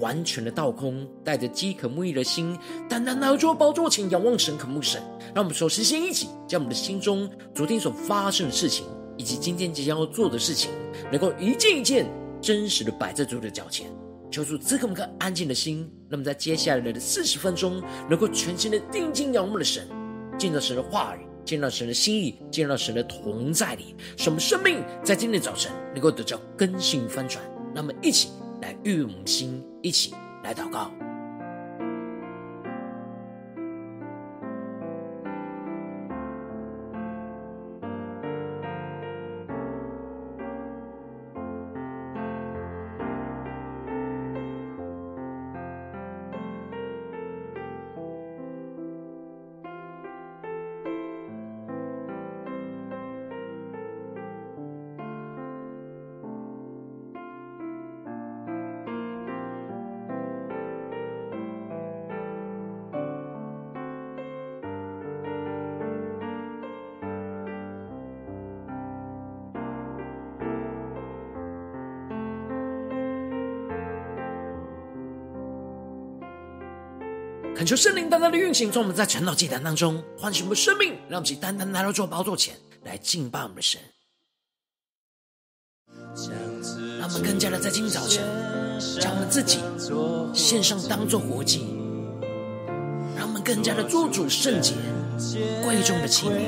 完全的倒空，带着饥渴沐浴的心，单单来到主的宝座前仰望神、渴慕神。让我们首先先一起将我们的心中昨天所发生的事情，以及今天即将要做的事情，能够一件一件真实的摆在主的脚前，求主赐给我们个安静的心。那么在接下来的四十分钟，能够全心的定睛仰望的神，见到神的话语，见到神的心意，见到神的同在里，使我们生命在今天早晨能够得到更新翻转。那么一起。来，与我们心一起来祷告。求圣灵单单的运行，从我们在晨祷祭坛当中唤醒我们的生命，让我们单单来到主宝座前来敬拜我们的神。让我们更加的在今天早晨，将我们自己献上当作活祭，让我们更加的做主圣洁、贵重的器皿。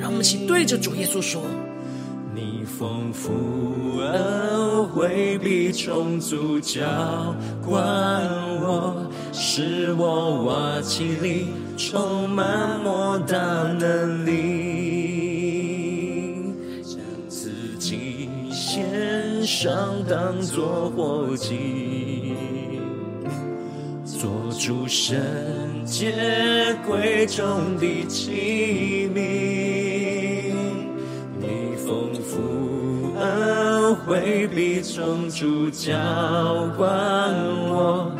让我们一起对着主耶稣说。你丰富恩惠必充足浇灌我，使我瓦器里充满莫大能力，将自己献上当作活祭，做主圣洁贵重的器皿。回避充足浇灌我，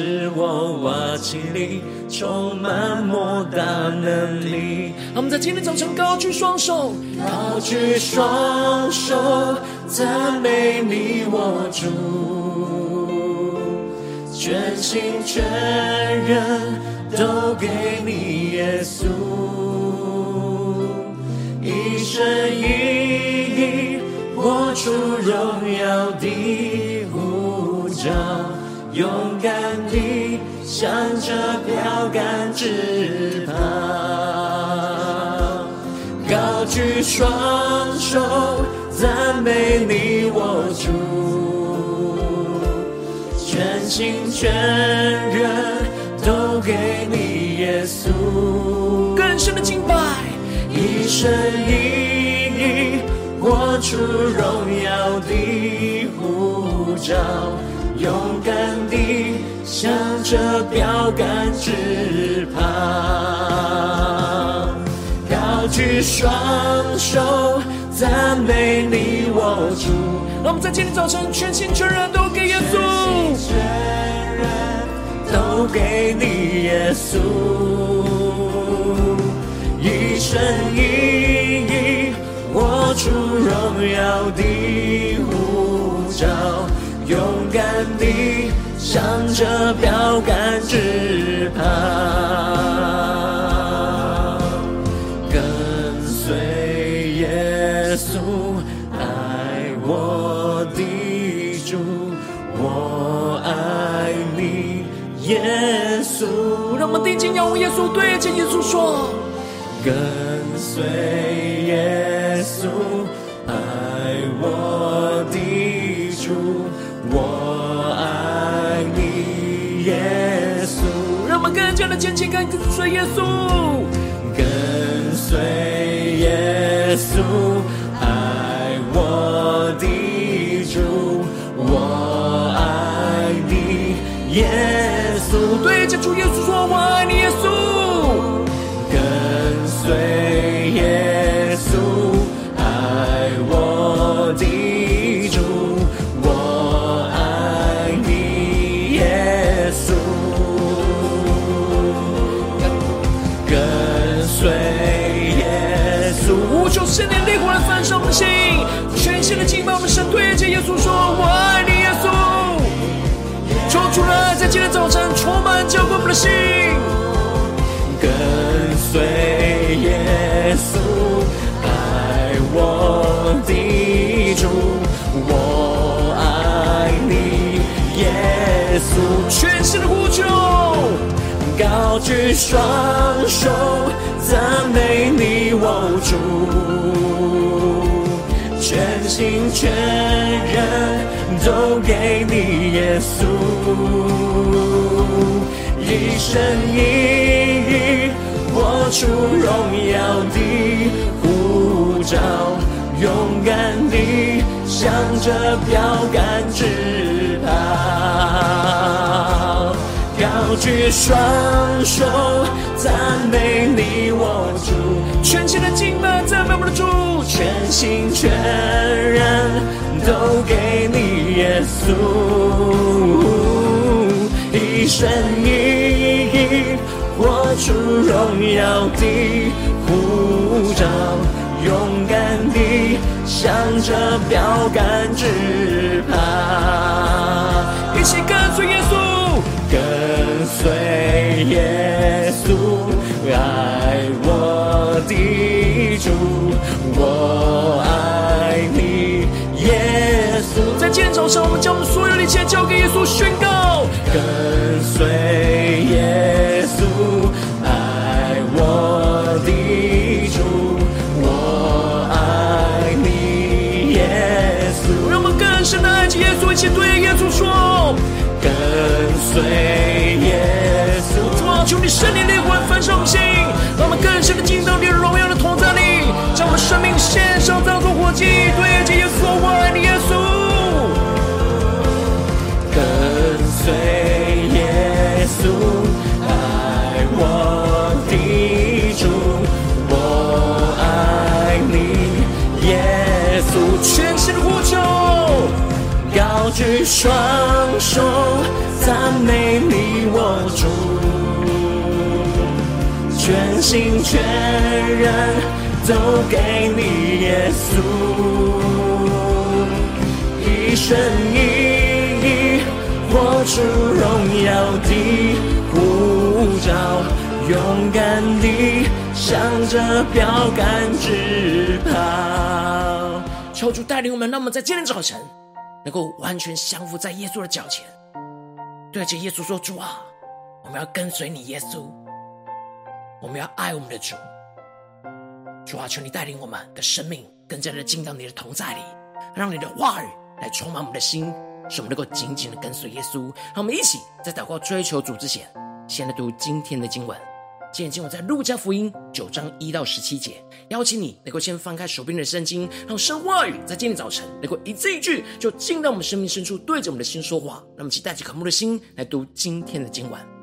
使我瓦器里充满莫大能力。我们在今天早晨高举双手，高举双手赞美你我主，全心全人都给你耶稣，一生一意。活出荣耀的呼召，勇敢地向着标杆直跑，高举双手赞美你我主，全心全人都给你耶稣，更深的敬拜，一生一意。活出荣耀的护照，勇敢地向着标杆直跑，高举双手赞美你我主。让我们在今天早晨全心全人都给耶稣，全心全人都给你耶稣，一生一意。活出荣耀的呼召，勇敢地向着标杆直跑，跟随耶稣，爱我的主，我爱你，耶稣。让我们定睛仰望耶稣，对着耶稣说，跟随耶稣。耶稣爱我的主，我爱你，耶稣。让我们更加的坚定跟随耶稣，跟随耶稣，爱我的主，我爱你，耶稣。对着主耶稣说，我爱你，耶稣。跟随圣灵烈火来焚烧我们的心，全新的敬拜我们神，对着耶稣说：我爱你耶稣。求主的爱在今天早晨充满浇灌我们的心。跟随耶稣，爱我的主，我爱你，耶稣。全新的呼求，高举双手，赞美你，我主，全心全人都给你，耶稣，一生一意活出荣耀的护照，勇敢地向着标杆直举双手赞美你，我主，全新的敬拜赞美我的主，全心全人都给你，耶稣，一生一意活出荣耀的呼召，勇敢地向着标杆直跑，一起跟随耶稣，耶稣，爱我的主，我爱你，耶稣。在今天早上，我们将我们所有的一切交给耶稣，宣告：跟随心，让我们更深的进到你的荣耀的同在里，将我们生命献上当作活祭，对着耶稣，我爱你，耶稣。跟随耶稣，爱我的主，我爱你，耶稣。全新的呼求，高举双手赞美你，我主，全心全人都给你，耶稣，一生一意活出荣耀的呼召，勇敢地向着标杆直跑。求主带领我们，让我们在今天早晨能够完全降服在耶稣的脚前，对着耶稣说：“主啊，我们要跟随你，耶稣，我们要爱我们的主。主啊，求你带领我们的生命更加的进到你的同在里，让你的话语来充满我们的心，使我们能够紧紧的跟随耶稣。让我们一起在祷告追求主之前，先来读今天的经文。”今天经文在路加福音九章一到十七节，邀请你能够先翻开手边的圣经，让神话语在今天早晨能够一字一句就进到我们生命深处，对着我们的心说话。让我们一起带着渴慕的心来读今天的经文。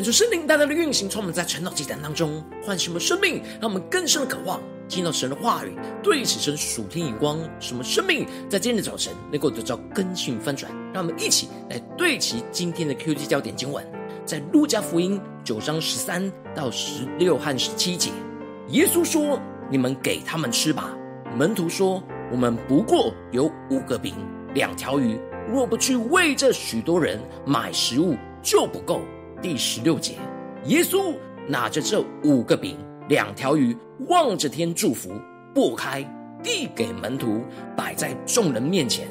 恳求圣灵大大的运行，充满在晨祷祭坛当中唤醒我们生命，让我们更深的渴望听到神的话语，对此神属天眼光，什么生命在今天的早晨能够得到更新翻转。让我们一起来对齐今天的 QG 焦点经文，在路加福音九章十三到十六和十七节，耶稣说：“你们给他们吃吧。”门徒说：“我们不过有五个饼，两条鱼，若不去为这许多人买食物，就不够。”第十六节，耶稣拿着这五个饼、两条鱼，望着天祝福，擘开，递给门徒，摆在众人面前，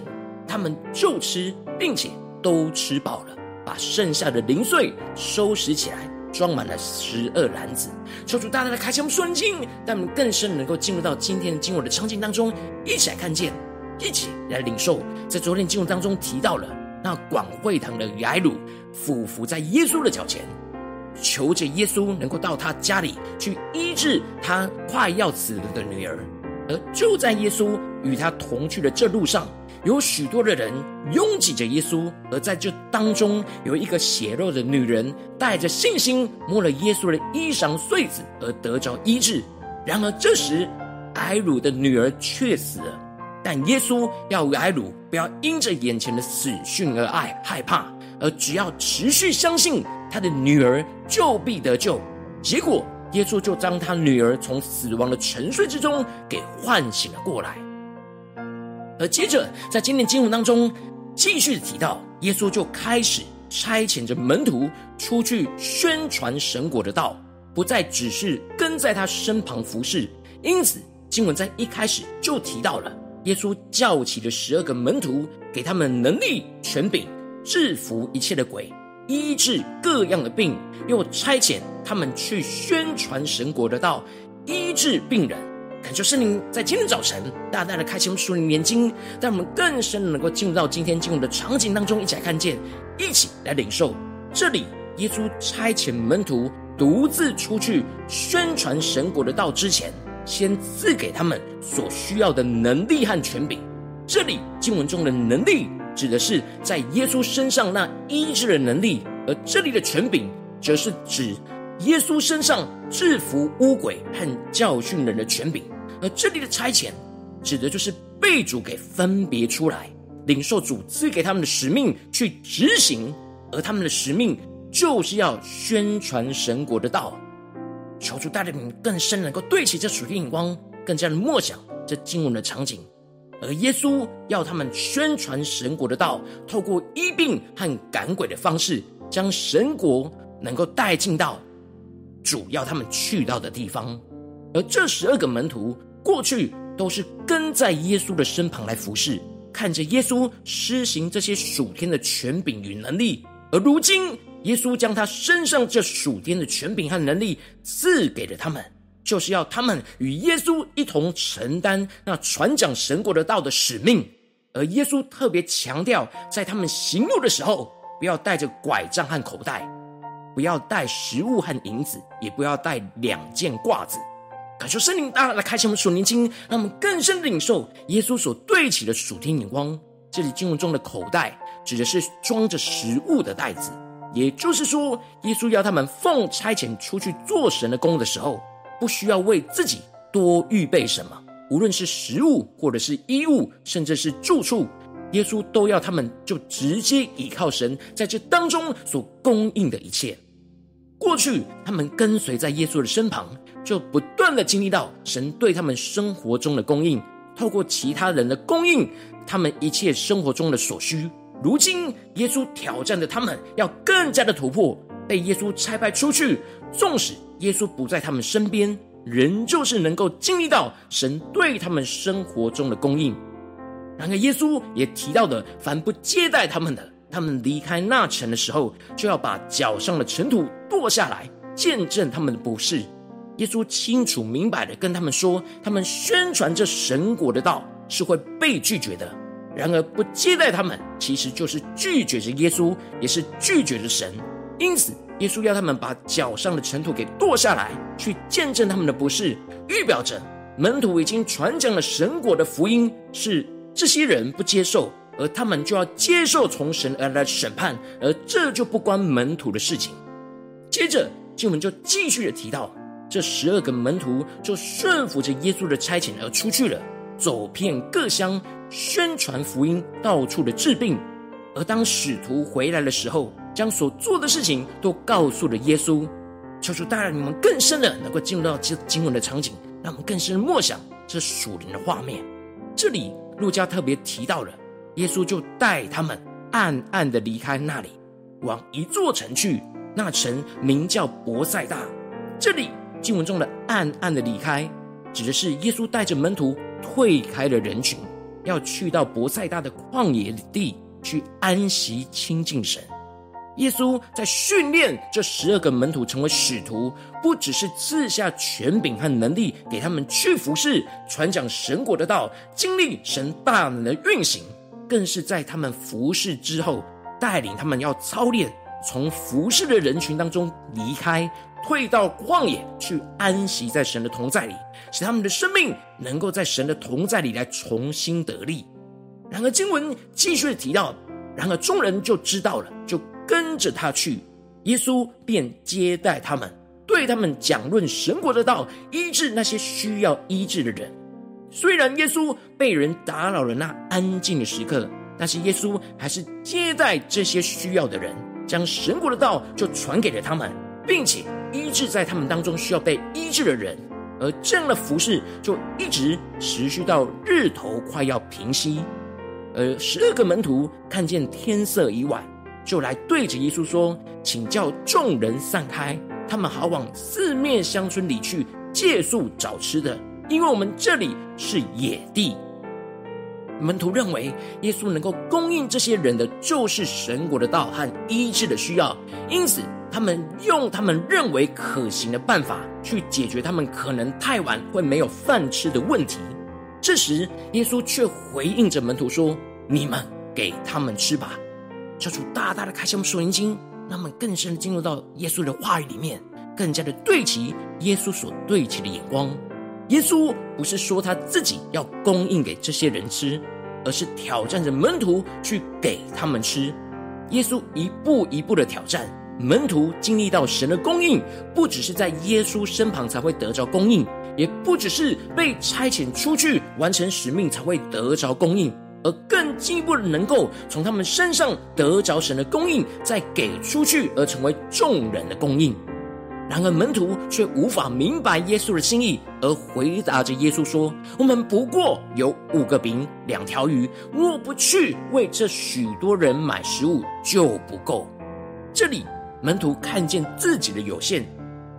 他们就吃，并且都吃饱了，把剩下的零碎收拾起来，装满了十二篮子。求主大大的开启我们顺境，让我们更深能够进入到今天的经文的场景当中，一起来看见，一起来领受。在昨天经文当中提到了那广会堂的睚鲁。俯伏在耶稣的脚前，求着耶稣能够到他家里去医治他快要死了的女儿。而就在耶稣与他同去的这路上，有许多的人拥挤着耶稣。而在这当中，有一个血肉的女人，带着信心摸了耶稣的衣裳穗子，而得着医治。然而这时，艾鲁的女儿却死了。但耶稣要睚鲁不要因着眼前的死讯而爱害怕。而只要持续相信他的女儿就必得救，结果耶稣就将他女儿从死亡的沉睡之中给唤醒了过来。而接着在今天经文当中继续提到，耶稣就开始差遣着门徒出去宣传神国的道，不再只是跟在他身旁服侍。因此经文在一开始就提到了耶稣叫起了十二个门徒，给他们能力权柄。制服一切的鬼，医治各样的病，又差遣他们去宣传神国的道，医治病人。恳求圣灵在今天早晨大大的开启我们属灵眼睛，让我们更深的能够进入到今天进入的场景当中，一起来看见，一起来领受。这里耶稣差遣门徒独自出去宣传神国的道之前，先赐给他们所需要的能力和权柄。这里经文中的能力。指的是在耶稣身上那医治的能力，而这里的权柄，则是指耶稣身上制服污鬼和教训人的权柄。而这里的差遣，指的就是被主给分别出来，领受主赐给他们的使命去执行，而他们的使命就是要宣传神国的道。求主带领你们更深能够对齐这属天眼光，更加的默想这经文的场景。而耶稣要他们宣传神国的道，透过医病和赶鬼的方式，将神国能够带进到主要他们去到的地方。而这十二个门徒过去都是跟在耶稣的身旁来服侍，看着耶稣施行这些属天的权柄与能力。而如今，耶稣将他身上这属天的权柄和能力赐给了他们。就是要他们与耶稣一同承担那传讲神国的道的使命，而耶稣特别强调，在他们行路的时候，不要带着拐杖和口袋，不要带食物和银子，也不要带两件褂子。感受圣灵大大来开启我们属灵经，让我们更深的领受耶稣所对齐的属天眼光。这里经文中的口袋，指的是装着食物的袋子，也就是说，耶稣要他们奉差遣出去做神的工的时候。不需要为自己多预备什么，无论是食物，或者是衣物，甚至是住处，耶稣都要他们就直接依靠神在这当中所供应的一切。过去他们跟随在耶稣的身旁，就不断的经历到神对他们生活中的供应，透过其他人的供应，他们一切生活中的所需。如今耶稣挑战着他们，要更加的突破，被耶稣差派出去，纵使。耶稣不在他们身边，仍旧是能够经历到神对他们生活中的供应。然而，耶稣也提到的，凡不接待他们的，他们离开那城的时候，就要把脚上的尘土跺下来，见证他们的不是。耶稣清楚明白的跟他们说，他们宣传这神国的道是会被拒绝的。然而，不接待他们，其实就是拒绝着耶稣，也是拒绝着神。因此，耶稣要他们把脚上的尘土给跺下来，去见证他们的不是，预表着门徒已经传讲了神国的福音，是这些人不接受，而他们就要接受从神而来的审判，而这就不关门徒的事情。接着经文就继续的提到，这十二个门徒就顺服着耶稣的差遣而出去了，走遍各乡，宣传福音，到处的治病。而当使徒回来的时候，将所做的事情都告诉了耶稣。求主带领你们更深的能够进入到这经文的场景，让我们更深的默想这属灵的画面。这里路加特别提到了，耶稣就带他们暗暗的离开那里，往一座城去。那城名叫伯赛大。这里经文中的暗暗的离开，指的是耶稣带着门徒退开了人群，要去到伯赛大的旷野地去安息亲近神。耶稣在训练这十二个门徒成为使徒，不只是赐下权柄和能力给他们去服侍、传讲神国的道，经历神大能的运行，更是在他们服侍之后，带领他们要操练，从服侍的人群当中离开，退到旷野去安息在神的同在里，使他们的生命能够在神的同在里来重新得力。然而经文继续提到，然而众人就知道了，就。跟着他去，耶稣便接待他们，对他们讲论神国的道，医治那些需要医治的人。虽然耶稣被人打扰了那安静的时刻，但是耶稣还是接待这些需要的人，将神国的道就传给了他们，并且医治在他们当中需要被医治的人。而这样的服饰就一直持续到日头快要平息，而十二个门徒看见天色已晚。就来对着耶稣说：“请叫众人散开，他们好往四面乡村里去借宿找吃的，因为我们这里是野地。”门徒认为耶稣能够供应这些人的就是神国的道和医治的需要，因此他们用他们认为可行的办法去解决他们可能太晚会没有饭吃的问题。这时，耶稣却回应着门徒说：“你们给他们吃吧。”求主大大的开启我们属灵经，让我们更深的进入到耶稣的话语里面，更加的对齐耶稣所对齐的眼光。耶稣不是说他自己要供应给这些人吃，而是挑战着门徒去给他们吃。耶稣一步一步的挑战门徒，经历到神的供应，不只是在耶稣身旁才会得着供应，也不只是被差遣出去完成使命才会得着供应。而更进一步的，能够从他们身上得着神的供应，再给出去，而成为众人的供应。然而门徒却无法明白耶稣的心意，而回答着耶稣说：“我们不过有五个饼两条鱼，若不去为这许多人买食物，就不够。”这里门徒看见自己的有限，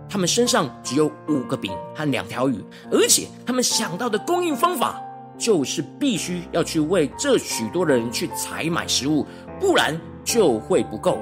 他们身上只有五个饼和两条鱼，而且他们想到的供应方法。就是必须要去为这许多的人去采买食物，不然就会不够。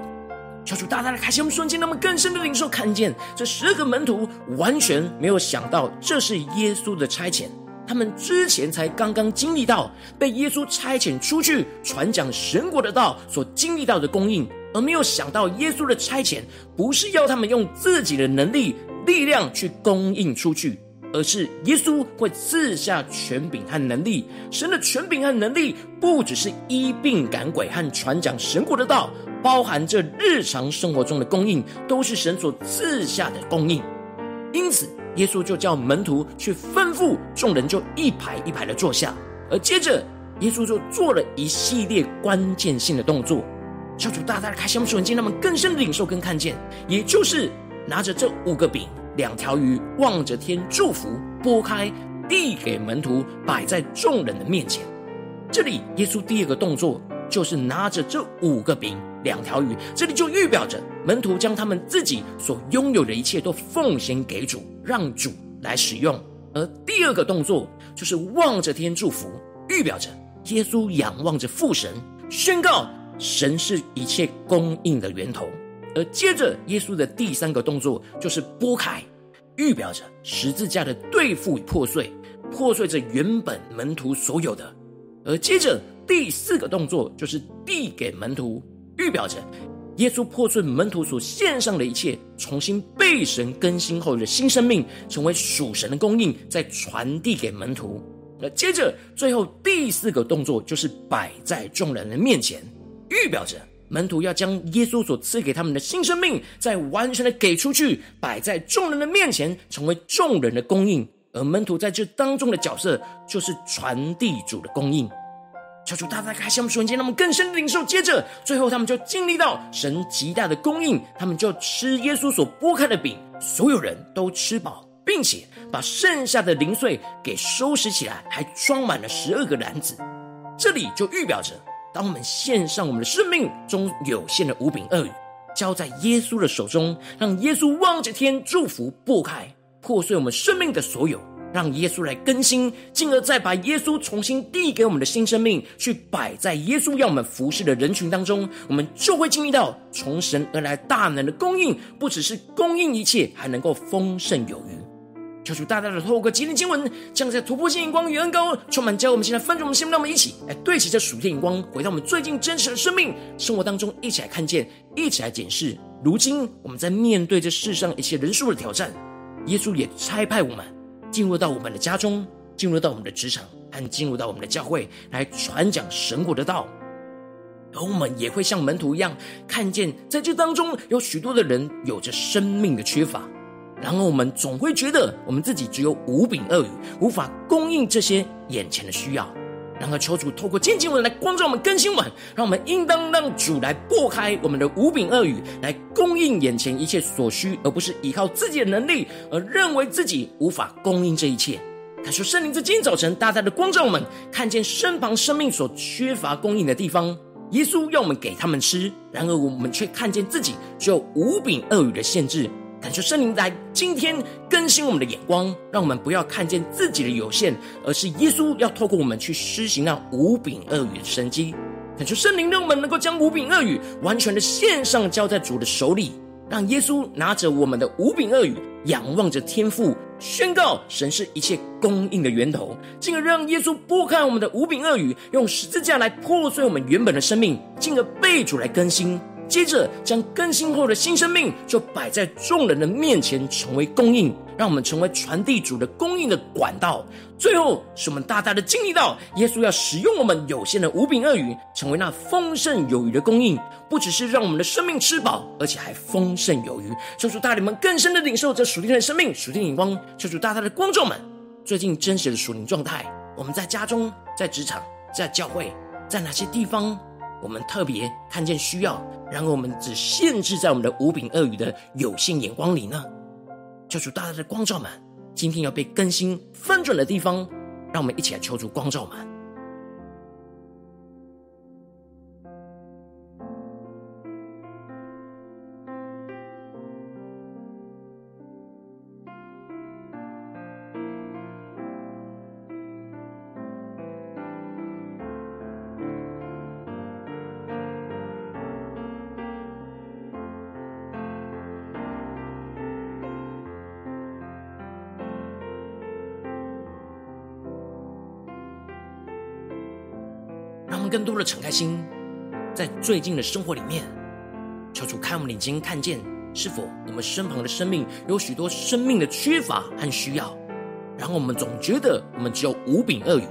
求主大大的开启我们瞬间，那么更深的领受，看见这十二个门徒完全没有想到这是耶稣的差遣。他们之前才刚刚经历到被耶稣差遣出去传讲神国的道所经历到的供应，而没有想到耶稣的差遣不是要他们用自己的能力力量去供应出去。而是耶稣会赐下权柄和能力。神的权柄和能力不只是医病赶鬼和传讲神国的道，包含着日常生活中的供应，都是神所赐下的供应。因此，耶稣就叫门徒去吩咐众人，就一排一排的坐下。而接着，耶稣就做了一系列关键性的动作，求主大大的开箱，瞬间让我们更深的领受跟看见，也就是拿着这五个饼。两条鱼望着天祝福，拨开递给门徒，摆在众人的面前。这里耶稣第二个动作就是拿着这五个饼两条鱼，这里就预表着门徒将他们自己所拥有的一切都奉献给主，让主来使用。而第二个动作就是望着天祝福，预表着耶稣仰望着父神，宣告神是一切供应的源头。而接着，耶稣的第三个动作就是拨开，预表着十字架的对付与破碎，破碎着原本门徒所有的。而接着第四个动作就是递给门徒，预表着耶稣破碎门徒所献上的一切，重新被神更新后的新生命，成为属神的供应，再传递给门徒。那接着最后第四个动作就是摆在众人的面前，预表着。门徒要将耶稣所赐给他们的新生命，再完全的给出去，摆在众人的面前，成为众人的供应。而门徒在这当中的角色，就是传递主的供应。求主大大开箱瞬间，让我们更深的领受。接着，最后他们就经历到神极大的供应，他们就吃耶稣所剥开的饼，所有人都吃饱，并且把剩下的零碎给收拾起来，还装满了十二个篮子。这里就预表着，当我们献上我们的生命中有限的五饼二鱼，交在耶稣的手中，让耶稣望着天祝福，破开。破碎我们生命的所有，让耶稣来更新，进而再把耶稣重新递给我们的新生命，去摆在耶稣要我们服侍的人群当中，我们就会经历到从神而来大能的供应，不只是供应一切，还能够丰盛有余。求主大大的透过今天经文，将在突破性眼光与恩膏充满，教我们现在分盛我们心，让我们一起来对齐这属天眼光，回到我们最近真实的生命生活当中，一起来看见，一起来检视。如今我们在面对这世上一切人数的挑战。耶稣也差派我们进入到我们的家中，进入到我们的职场，和进入到我们的教会，来传讲神国的道。而我们也会像门徒一样，看见在这当中有许多的人有着生命的缺乏，然而我们总会觉得我们自己只有五饼二鱼，无法供应这些眼前的需要。然而求主透过今天经文来光照我们更新我们，让我们应当让主来拨开我们的五饼二鱼，来供应眼前一切所需，而不是依靠自己的能力而认为自己无法供应这一切。感谢圣灵在今天早晨大大的光照我们，看见身旁生命所缺乏供应的地方，耶稣要我们给他们吃，然而我们却看见自己只有五饼二鱼的限制。感谢圣灵在今天更新我们的眼光，让我们不要看见自己的有限，而是耶稣要透过我们去施行那五饼二鱼的神迹。感谢圣灵让我们能够将五饼二鱼完全的献上，交在主的手里，让耶稣拿着我们的五饼二鱼，仰望着天父，宣告神是一切供应的源头，进而让耶稣拨开我们的五饼二鱼，用十字架来破碎我们原本的生命，进而被主来更新。接着，将更新后的新生命就摆在众人的面前，成为供应，让我们成为传递主的供应的管道。最后，使我们大大的经历到，耶稣要使用我们有限的五饼二鱼，成为那丰盛有余的供应，不只是让我们的生命吃饱，而且还丰盛有余。求主带领们更深的领受这属天的生命、属天眼光。求主大大的光照们，最近真实的属灵状态，我们在家中、在职场、在教会，在哪些地方？我们特别看见需要，然而我们只限制在我们的五饼二鱼的有限眼光里呢？求主大大的光照们，今天要被更新翻转的地方，让我们一起来求主光照们。更多的敞开心，在最近的生活里面，求主看我们眼睛，看见是否我们身旁的生命有许多生命的缺乏和需要，然后我们总觉得我们只有五饼二鱼，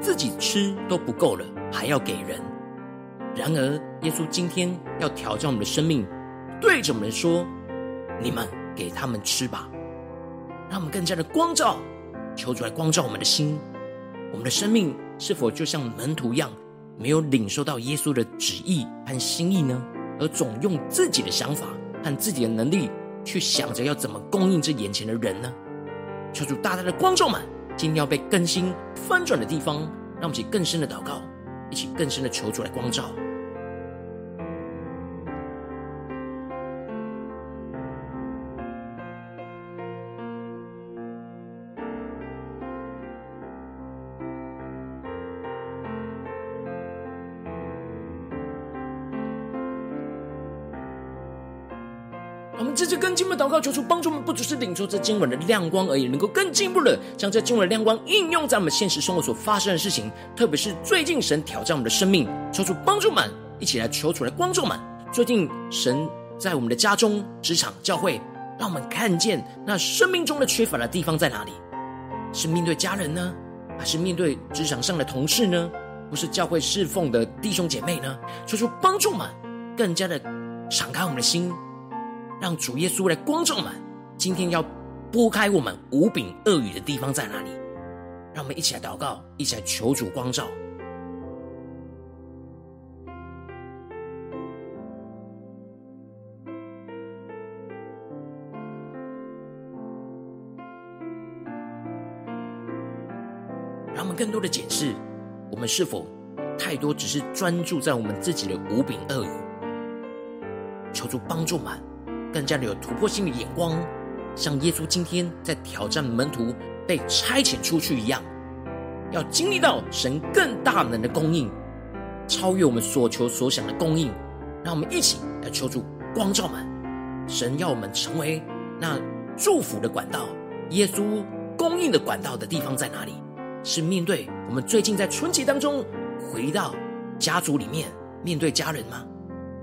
自己吃都不够了，还要给人。然而，耶稣今天要挑战我们的生命，对着我们说：“你们给他们吃吧。”让我们更加的光照，求主来光照我们的心，我们的生命是否就像门徒一样？没有领受到耶稣的旨意和心意呢，而总用自己的想法和自己的能力去想着要怎么供应这眼前的人呢？求主大大的光照们，今天要被更新翻转的地方，让我们一起更深的祷告，一起更深的求主来光照。告，求主帮助们，不只是领受这经文的亮光而已，能够更进一步的将这经文的亮光应用在我们现实生活所发生的事情，特别是最近神挑战我们的生命，求主帮助们，一起来求主来光照们。最近神在我们的家中、职场、教会，让我们看见那生命中的缺乏的地方在哪里？是面对家人呢，还是面对职场上的同事呢？不是教会侍奉的弟兄姐妹呢？求主帮助们。更加的敞开我们的心，让主耶稣来光照我们。今天要拨开我们无柄恶语的地方在哪里？让我们一起来祷告，一起来求主光照。让我们更多的检视，我们是否太多只是专注在我们自己的无柄恶语？求主帮助们，更加的有突破性的眼光，像耶稣今天在挑战门徒被差遣出去一样，要经历到神更大能的供应，超越我们所求所想的供应。让我们一起来求主光照们，神要我们成为那祝福的管道，耶稣供应的管道的地方在哪里？是面对我们最近在春节当中回到家族里面面对家人吗？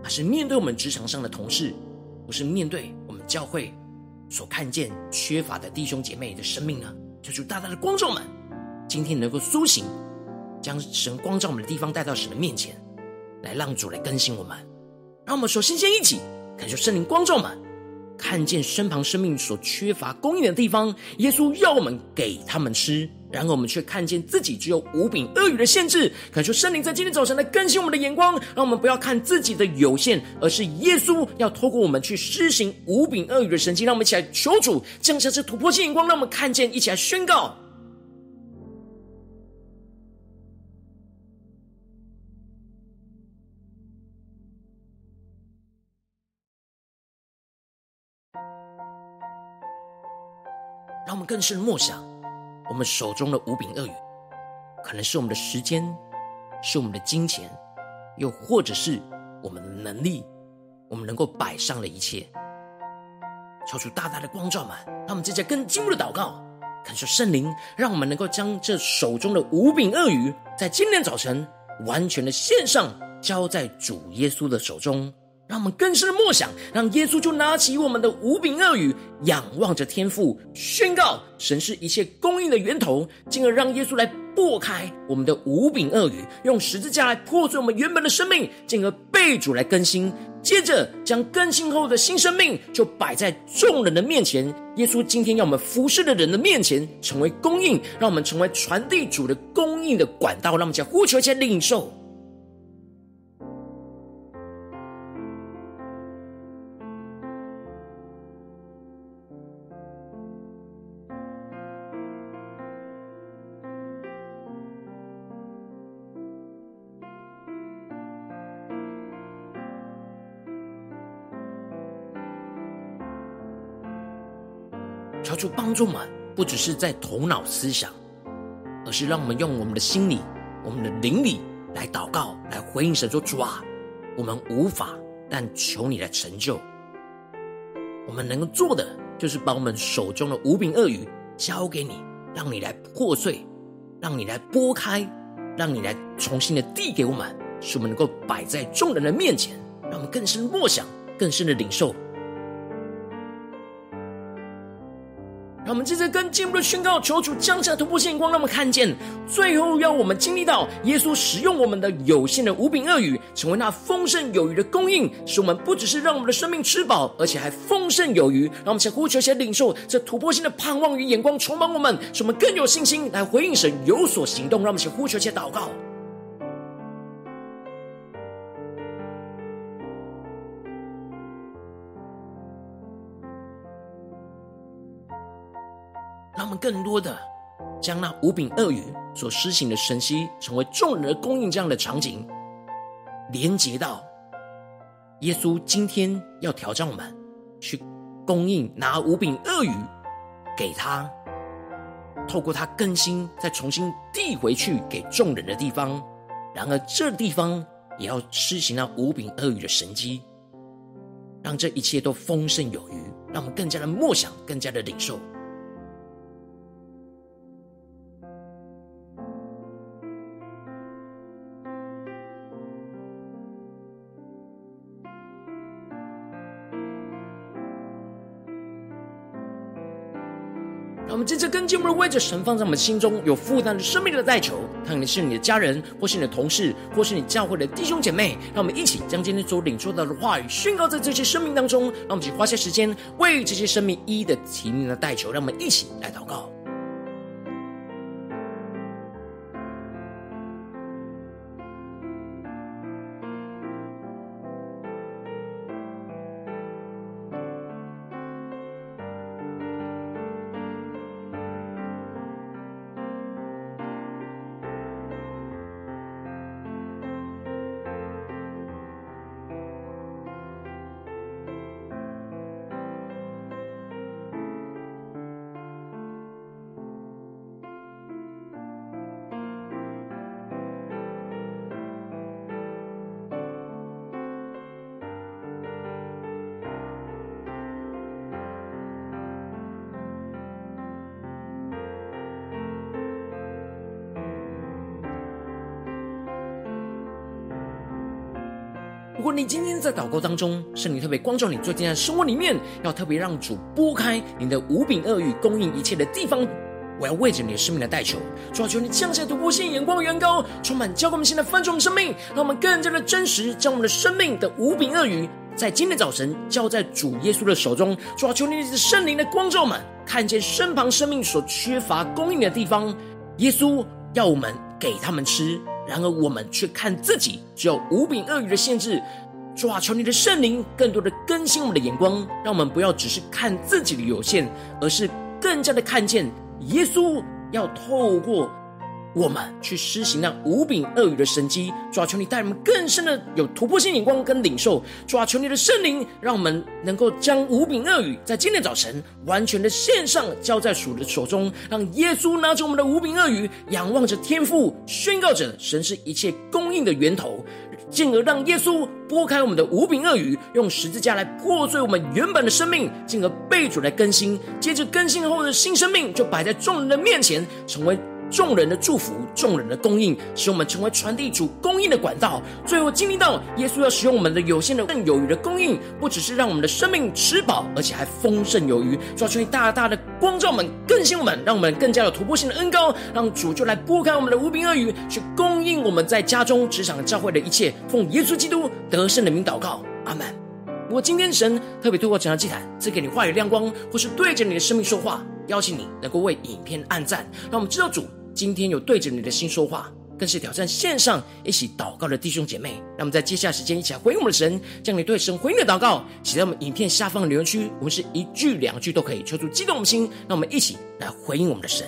还是面对我们职场上的同事？不是面对我们教会所看见缺乏的弟兄姐妹的生命呢？求主大大的光照们，今天能够苏醒，将神光照我们的地方带到神的面前，来让主来更新我们。让我们首先先一起感受圣灵光照们，看见身旁生命所缺乏供应的地方，耶稣要我们给他们吃。然而我们却看见自己只有无柄恶语的限制，恳求圣灵在今天早晨来更新我们的眼光，让我们不要看自己的有限，而是耶稣要透过我们去施行无柄恶语的神迹。让我们一起来求主降下这突破性眼光，让我们看见，一起来宣告。更深默想。我们手中的五饼恶语，可能是我们的时间，是我们的金钱，又或者是我们的能力，我们能够摆上的一切，超出大大的光照们，他们正在更进一步的祷告，感受圣灵，让我们能够将这手中的五饼恶语，在今天早晨完全的献上，交在主耶稣的手中。让我们更深的默想，让耶稣就拿起我们的无柄恶语，仰望着天父，宣告神是一切供应的源头，进而让耶稣来破开我们的无柄恶语，用十字架来破碎我们原本的生命，进而被主来更新。接着将更新后的新生命就摆在众人的面前。耶稣今天要我们服侍的人的面前成为供应，让我们成为传递主的供应的管道。让我们将呼求且领受。帮助我们，不只是在头脑思想，而是让我们用我们的心里、我们的灵里来祷告，来回应神说：“主啊，我们无法，但求你来成就。我们能够做的，就是把我们手中的无饼恶语交给你，让你来破碎，让你来拨开，让你来重新的递给我们，使我们能够摆在众人的面前，让我们更深默想，更深的领受。”我们接着更进一步的宣告，求主降下突破性光，让我们看见，最后要我们经历到耶稣使用我们的有限的无饼恶语，成为那丰盛有余的供应，使我们不只是让我们的生命吃饱，而且还丰盛有余。让我们先呼求，先领受这突破性的盼望与眼光，充满我们，使我们更有信心来回应神有所行动。让我们先呼求，先祷告。更多的将那无饼鳄鱼所施行的神迹，成为众人的供应，这样的场景，连接到耶稣今天要挑战我们去供应拿无饼鳄鱼给他，透过他更新，再重新递回去给众人的地方。然而这地方也要施行那无饼鳄鱼的神迹，让这一切都丰盛有余，让我们更加的默想，更加的领受。接着跟进我们为着神放在我们心中有负担的生命的代求，可能是你的家人，或是你的同事，或是你教会的弟兄姐妹，让我们一起将今天所领受到的话语宣告在这些生命当中。让我们一起花些时间为这些生命一一的提名的代求，让我们一起来祷告。你今天在祷告当中，圣灵特别光照你，最近在生活里面要特别让主拨开你的五饼二鱼供应一切的地方，我要为着你的生命来代求，主要求你降下突破性眼光的远高，充满教灌我们现在翻转我们生命，让我们更加的真实，将我们的生命的五饼二鱼，在今天早晨交在主耶稣的手中，主要求你的圣灵的光照们，看见身旁生命所缺乏供应的地方，耶稣要我们给他们吃。然而我们却看自己只有五饼二鱼的限制，主啊，求你的圣灵更多的更新我们的眼光，让我们不要只是看自己的有限，而是更加的看见耶稣要透过。我们去施行那五饼二鱼的神迹，主啊，求你带我们更深的有突破性眼光跟领受，主啊，求你的圣灵，让我们能够将五饼二鱼在今天早晨完全的献上，交在主的手中，让耶稣拿着我们的五饼二鱼，仰望着天父，宣告着神是一切供应的源头，进而让耶稣拨开我们的无柄鳄鱼，用十字架来破碎我们原本的生命，进而被主来更新，接着更新后的新生命就摆在众人的面前，成为。众人的祝福，众人的供应，使我们成为传递主供应的管道。最后经历到耶稣要使用我们的有限的更有余的供应，不只是让我们的生命吃饱，而且还丰盛有余。主要求你大大的光照我们，更新我们，让我们更加有突破性的恩膏，让主就来拨开我们的五饼二鱼，去供应我们在家中、职场、教会的一切。奉耶稣基督得胜的名祷告，阿门。如果今天神特别透过这张祭坛赐给你话语亮光，或是对着你的生命说话，邀请你能够为影片按赞，让我们知道主。今天有对着你的心说话，更是挑战线上一起祷告的弟兄姐妹。让我们在接下来时间一起来回应我们的神，将你对神回应的祷告写在我们影片下方的留言区。我们是一句两句都可以，求主激动我们心。让我们一起来回应我们的神。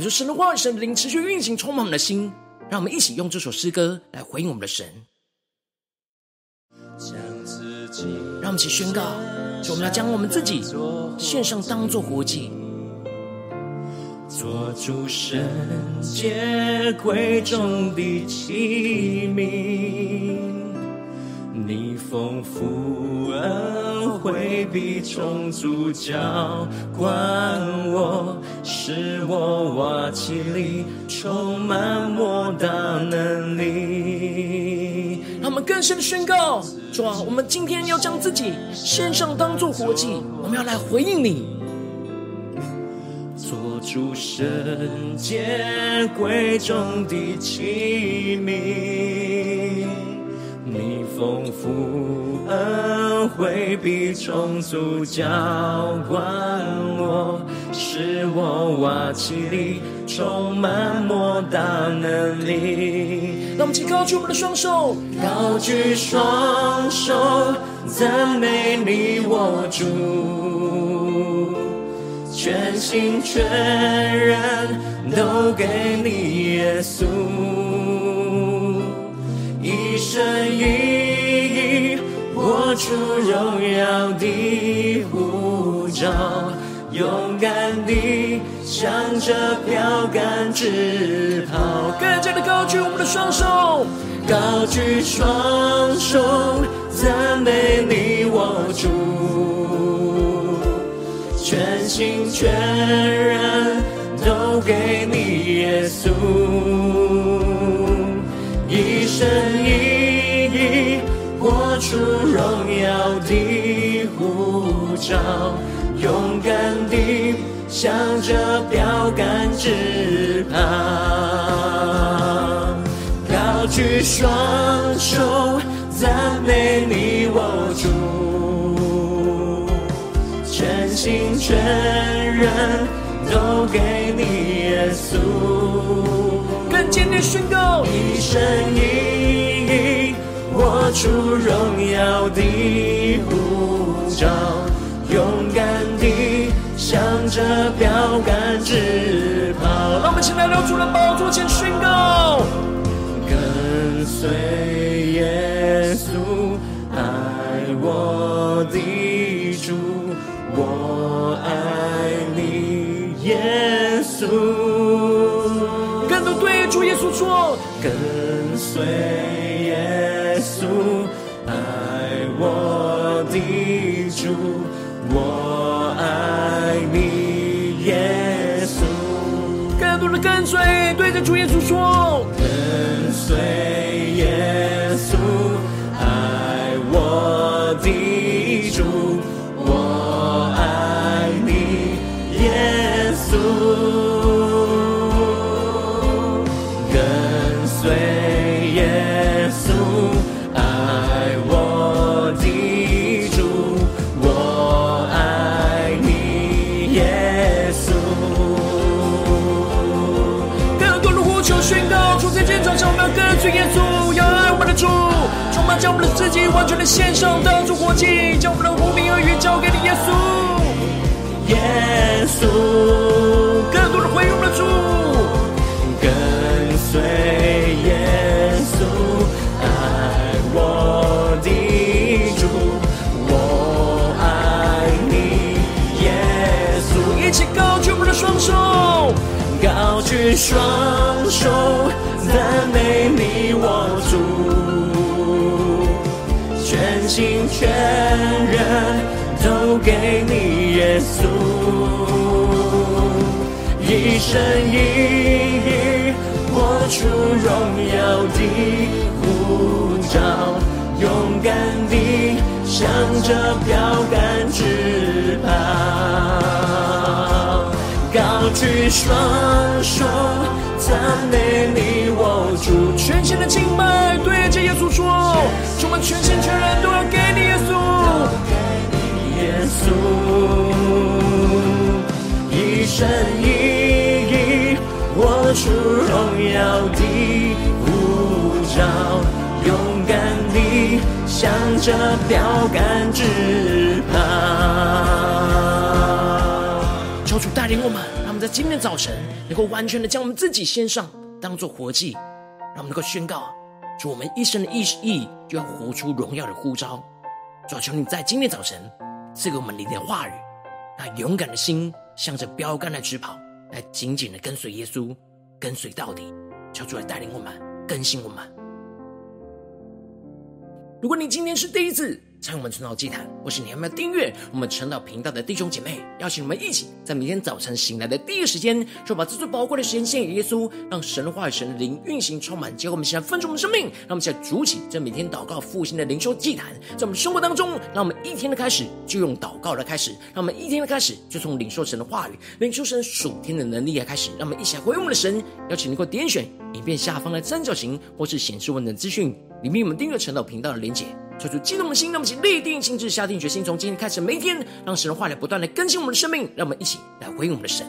恳求神的话语、神的灵持续运行，充满我们的心。让我们一起用这首诗歌来回应我们的神。让我们一起宣告：我们要将我们自己献上，当作活祭，做主圣洁贵重的器皿。你丰富恩惠必充足浇灌我，使我瓦器里充满莫大能力。让我们更深的宣告：主啊，我们今天要将自己献上，当做活祭，我们要来回应你，做主圣洁贵重的器皿。你丰富恩我回避重组浇灌我，使我瓦器里充满莫大能力。让我们请高举我们的双手，高举双手，赞美你我主，全心全人都给你耶稣，一生一意。活出荣耀的护照，勇敢地向着标杆直跑。更加的高举我们的双手，高举双手，赞美你我主，全心全人都给你耶稣，呼召，勇敢地向着标杆直跑，高举双手赞美你我主，全心全人都给你耶稣，更坚定宣告，一生一意。活出荣耀的呼召，着标杆直跑。让我们起来，到主的宝座前宣告：跟随耶稣，爱我的主，我爱你，耶稣。更多对主耶稣说：跟随。耶稣爱我的主，我的跟随，对着主耶稣说：跟随耶完全的献上，当作活祭，将我们的无名儿女交给你，耶稣，耶稣，更多的回应我们的主，跟随耶稣，爱我的主，我爱你，耶稣，一起高举我们的双手，高举双手，赞美你我主。全人都给你耶稣，一生一意活出荣耀的呼召，勇敢地向着标杆直跑，高举双手赞美你我主，全心的敬拜对着耶稣说，充满全心全人都要，稣，一生一意活出荣耀的呼召，勇敢地向着标杆直跑。求主带领我们，让我们在今天早晨能够完全的将我们自己献上，当做活祭，让我们能够宣告。主，我们一生的意义就要活出荣耀的呼召。主，求你在今天早晨赐给我们你的话语，那勇敢的心向着标杆的直跑，来紧紧的跟随耶稣，跟随到底。求主来带领我们，更新我们。如果你今天是第一次，参与我们晨祷祭坛，或是你还没有订阅我们晨祷频道的弟兄姐妹，邀请我们一起在每天早晨醒来的第一时间，就把这最宝贵的时间献给耶稣，让神的话语、神的灵运行充满，结果我们现在分出我们生命，让我们现在主起这每天祷告复兴的灵修祭坛，在我们生活当中，让我们一天的开始就用祷告来开始，让我们一天的开始就从领受神的话语、领受神属天的能力来开始，让我们一起来回应我们的神。邀请你给我点选影片下方的三角形，或是显示文字资讯里面我们订阅晨祷频道的连结。求主激动的心，那么请立定心志，下定决心，从今天开始，每一天让神的话语不断的更新我们的生命，让我们一起来回应我们的神。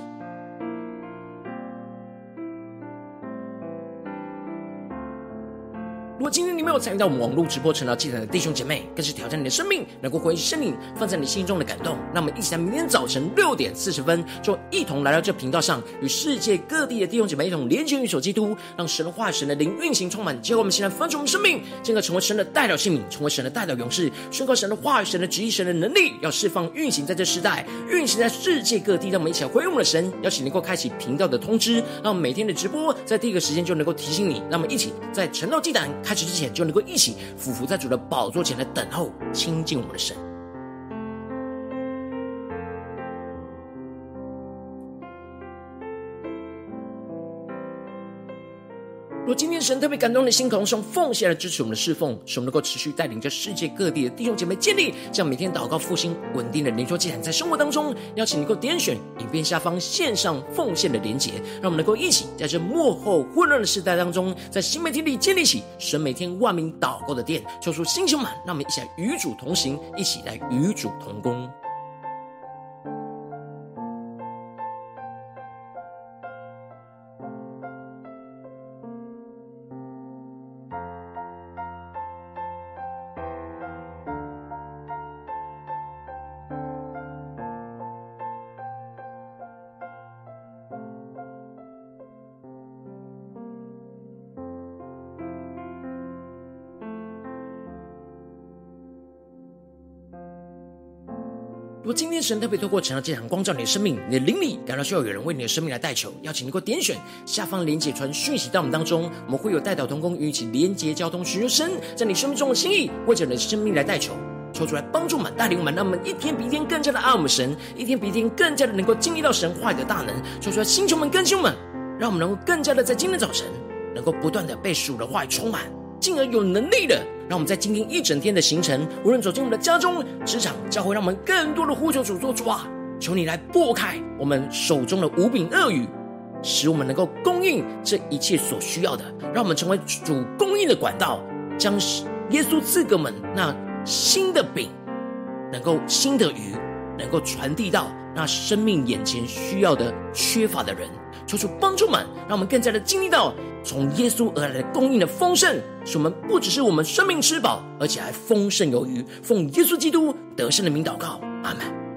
如果今天你没有参与到我们网络直播成了祭坛的弟兄姐妹，更是挑战你的生命，能够回应圣灵放在你心中的感动。那么，一起在明天早晨六点四十分，就一同来到这频道上，与世界各地的弟兄姐妹一同连接、与所基督，让神的话、神的灵运行充满。结果，我们现在分出我们生命，进而成为神的代表性命，成为神的代表勇士，宣告神的话语、神的旨意、神的能力，要释放运行在这世代，运行在世界各地。让我们一起来回应我们的神，邀请能够开启频道的通知，让每天的直播在第一个时间就能够提醒你。让我们一起在晨祷祭坛开始之前，就能够一起俯伏在主的宝座前来等候亲近我们的神。今天神特别感动的心，同时用奉献来支持我们的侍奉，使我们能够持续带领着世界各地的弟兄姐妹建立这样每天祷告复兴稳定的灵修祭坛，在生活当中，邀请能够点选影片下方线上奉献的连结，让我们能够一起在这幕后混乱的时代当中，在新媒体里建立起神每天万名祷告的殿，抽出星球满，让我们一起来与主同行，一起来与主同工。今天神特别透过晨祷祭坛光照你的生命，你的灵里感到需要有人为你的生命来代求，邀请你能够点选下方连结传讯息到我们当中，我们会有代祷同工与你一起连结交通，寻求神在你生命中的心意，为着你的生命来代求，抽出来帮助我们带领我们，让我们一天比一天更加的爱我们神，一天比一天更加的能够经历到神话语的大能，抽出来星球们更新我们，让我们能够更加的在今天早晨能够不断的被属的话语充满，进而有能力的。让我们在今天一整天的行程，无论走进我们的家中、职场、教会，让我们更多的呼求主做主啊！求你来拨开我们手中的五饼二鱼，使我们能够供应这一切所需要的。让我们成为主供应的管道，将耶稣赐给我们那新的饼，能够新的鱼，能够传递到那生命眼前需要的缺乏的人。求主帮助们，让我们更加的经历到从耶稣而来的供应的丰盛，使我们不只是我们生命吃饱，而且还丰盛有余。奉耶稣基督得胜的名祷告，阿门。